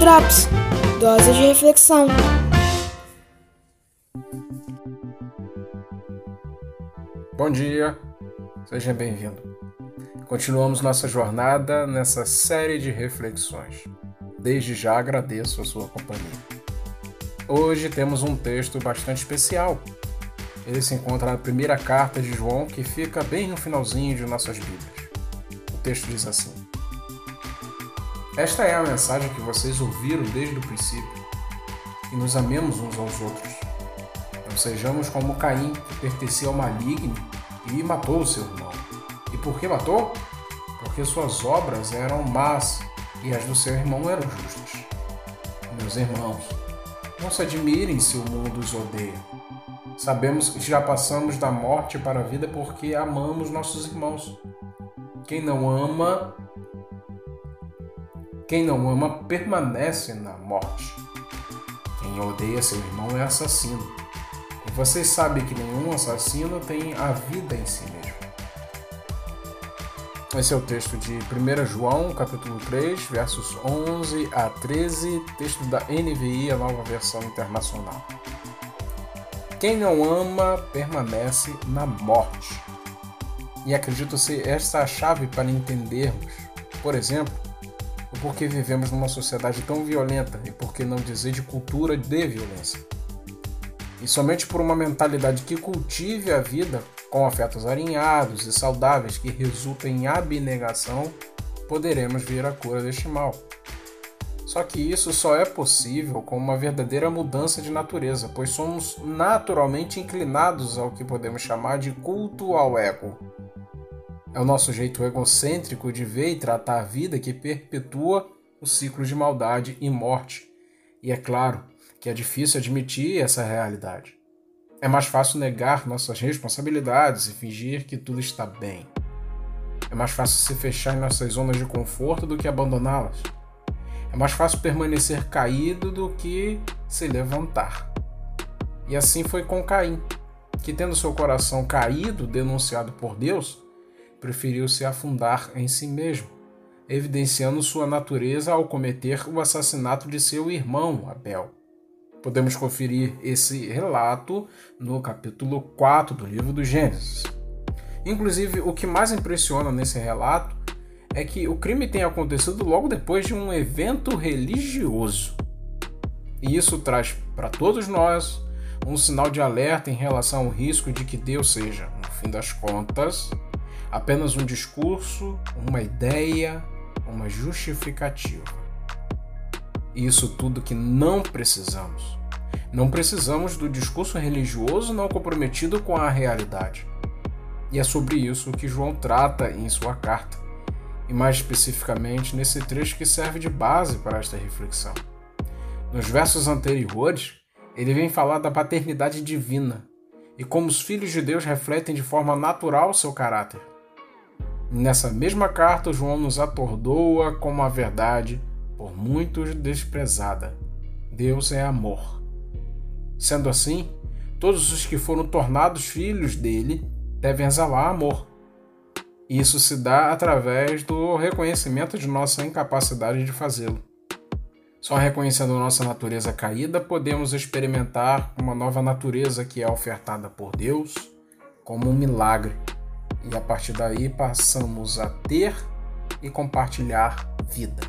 Drops Dose de reflexão. Bom dia, seja bem-vindo. Continuamos nossa jornada nessa série de reflexões. Desde já agradeço a sua companhia. Hoje temos um texto bastante especial. Ele se encontra na primeira carta de João, que fica bem no finalzinho de nossas Bíblias. O texto diz assim: Esta é a mensagem que vocês ouviram desde o princípio, e nos amemos uns aos outros. Não sejamos como Caim, que pertencia ao maligno e matou o seu irmão. E por que matou? Porque suas obras eram más e as do seu irmão eram justas. Meus irmãos, não se admirem se o mundo os odeia. Sabemos que já passamos da morte para a vida porque amamos nossos irmãos. Quem não ama, quem não ama permanece na morte. Quem odeia seu irmão é assassino. E vocês sabem que nenhum assassino tem a vida em si mesmo. Esse é o texto de 1 João, capítulo 3, versos 11 a 13, texto da NVI, a nova versão internacional. Quem não ama permanece na morte. E acredito ser esta a chave para entendermos, por exemplo, o porquê vivemos numa sociedade tão violenta e por que não dizer de cultura de violência. E somente por uma mentalidade que cultive a vida com afetos alinhados e saudáveis que resultem em abnegação, poderemos ver a cura deste mal. Só que isso só é possível com uma verdadeira mudança de natureza, pois somos naturalmente inclinados ao que podemos chamar de culto ao ego. É o nosso jeito egocêntrico de ver e tratar a vida que perpetua o ciclo de maldade e morte. E é claro que é difícil admitir essa realidade. É mais fácil negar nossas responsabilidades e fingir que tudo está bem. É mais fácil se fechar em nossas zonas de conforto do que abandoná-las. É mais fácil permanecer caído do que se levantar. E assim foi com Caim, que, tendo seu coração caído, denunciado por Deus, preferiu se afundar em si mesmo, evidenciando sua natureza ao cometer o assassinato de seu irmão Abel. Podemos conferir esse relato no capítulo 4 do livro do Gênesis. Inclusive, o que mais impressiona nesse relato é que o crime tem acontecido logo depois de um evento religioso. E isso traz para todos nós um sinal de alerta em relação ao risco de que Deus seja, no fim das contas, apenas um discurso, uma ideia, uma justificativa. Isso tudo que não precisamos. Não precisamos do discurso religioso não comprometido com a realidade. E é sobre isso que João trata em sua carta, e mais especificamente nesse trecho que serve de base para esta reflexão. Nos versos anteriores, ele vem falar da paternidade divina e como os filhos de Deus refletem de forma natural seu caráter. Nessa mesma carta, João nos atordoa como a verdade por muitos desprezada. Deus é amor. Sendo assim, todos os que foram tornados filhos dele devem exalar amor. Isso se dá através do reconhecimento de nossa incapacidade de fazê-lo. Só reconhecendo nossa natureza caída podemos experimentar uma nova natureza que é ofertada por Deus como um milagre. E a partir daí passamos a ter e compartilhar vida.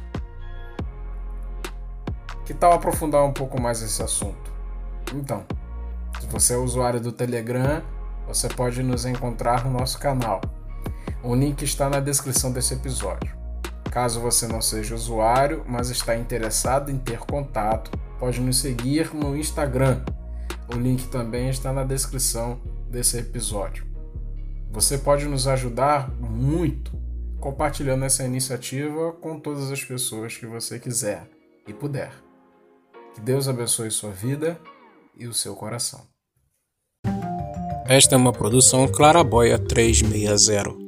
Que tal aprofundar um pouco mais esse assunto? Então, se você é usuário do Telegram, você pode nos encontrar no nosso canal. O link está na descrição desse episódio. Caso você não seja usuário, mas está interessado em ter contato, pode nos seguir no Instagram. O link também está na descrição desse episódio. Você pode nos ajudar muito compartilhando essa iniciativa com todas as pessoas que você quiser e puder. Que Deus abençoe sua vida e o seu coração. Esta é uma produção Claraboia 360.